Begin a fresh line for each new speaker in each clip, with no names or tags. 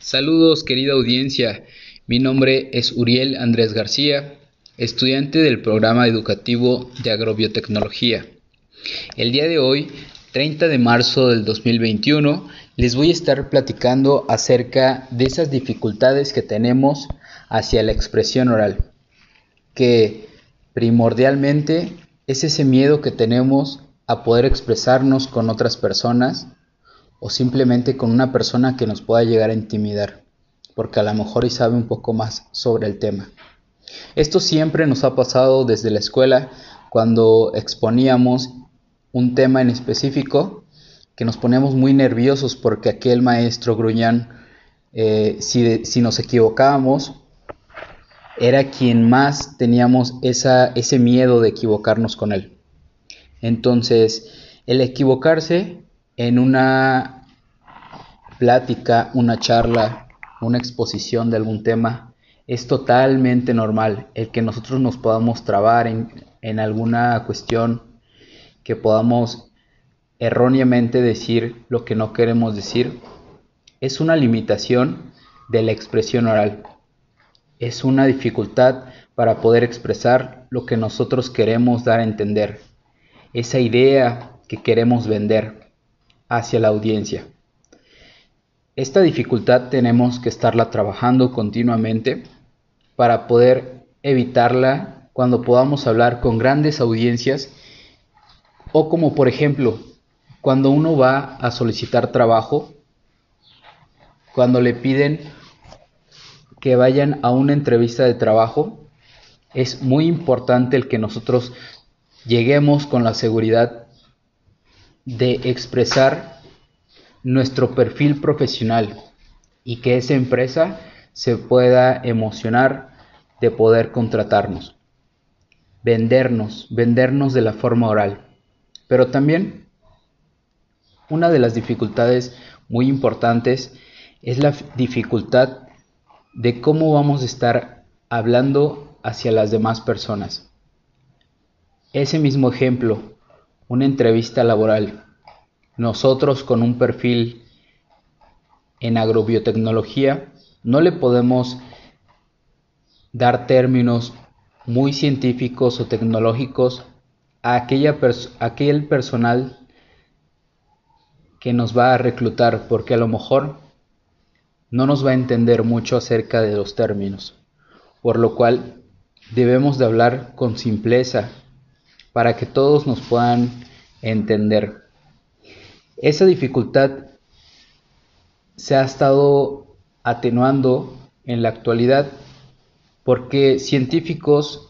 Saludos querida audiencia, mi nombre es Uriel Andrés García, estudiante del programa educativo de agrobiotecnología. El día de hoy, 30 de marzo del 2021, les voy a estar platicando acerca de esas dificultades que tenemos hacia la expresión oral, que primordialmente es ese miedo que tenemos a poder expresarnos con otras personas o simplemente con una persona que nos pueda llegar a intimidar, porque a lo mejor y sabe un poco más sobre el tema. Esto siempre nos ha pasado desde la escuela cuando exponíamos un tema en específico que nos poníamos muy nerviosos porque aquel maestro gruñán, eh, si, si, nos equivocábamos, era quien más teníamos ese miedo de equivocarnos con él. Entonces, el equivocarse en una plática, una charla, una exposición de algún tema, es totalmente normal el que nosotros nos podamos trabar en, en alguna cuestión, que podamos erróneamente decir lo que no queremos decir, es una limitación de la expresión oral. Es una dificultad para poder expresar lo que nosotros queremos dar a entender, esa idea que queremos vender hacia la audiencia. Esta dificultad tenemos que estarla trabajando continuamente para poder evitarla cuando podamos hablar con grandes audiencias o como por ejemplo cuando uno va a solicitar trabajo, cuando le piden que vayan a una entrevista de trabajo, es muy importante el que nosotros lleguemos con la seguridad de expresar nuestro perfil profesional y que esa empresa se pueda emocionar de poder contratarnos, vendernos, vendernos de la forma oral. Pero también una de las dificultades muy importantes es la dificultad de cómo vamos a estar hablando hacia las demás personas. Ese mismo ejemplo, una entrevista laboral. Nosotros con un perfil en agrobiotecnología no le podemos dar términos muy científicos o tecnológicos a, aquella aquel personal que nos va a reclutar porque a lo mejor no nos va a entender mucho acerca de los términos, por lo cual debemos de hablar con simpleza para que todos nos puedan entender. Esa dificultad se ha estado atenuando en la actualidad porque científicos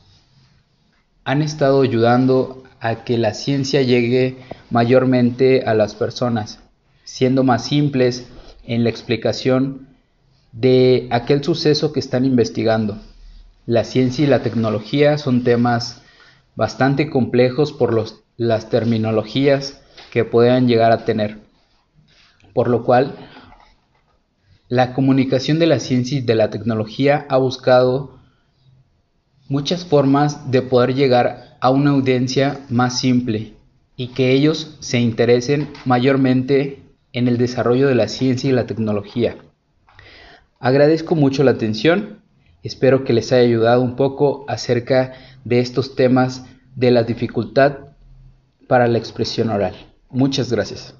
han estado ayudando a que la ciencia llegue mayormente a las personas, siendo más simples en la explicación de aquel suceso que están investigando. La ciencia y la tecnología son temas bastante complejos por los, las terminologías que puedan llegar a tener. Por lo cual, la comunicación de la ciencia y de la tecnología ha buscado muchas formas de poder llegar a una audiencia más simple y que ellos se interesen mayormente en el desarrollo de la ciencia y la tecnología. Agradezco mucho la atención, espero que les haya ayudado un poco acerca de estos temas de la dificultad para la expresión oral. Muchas gracias.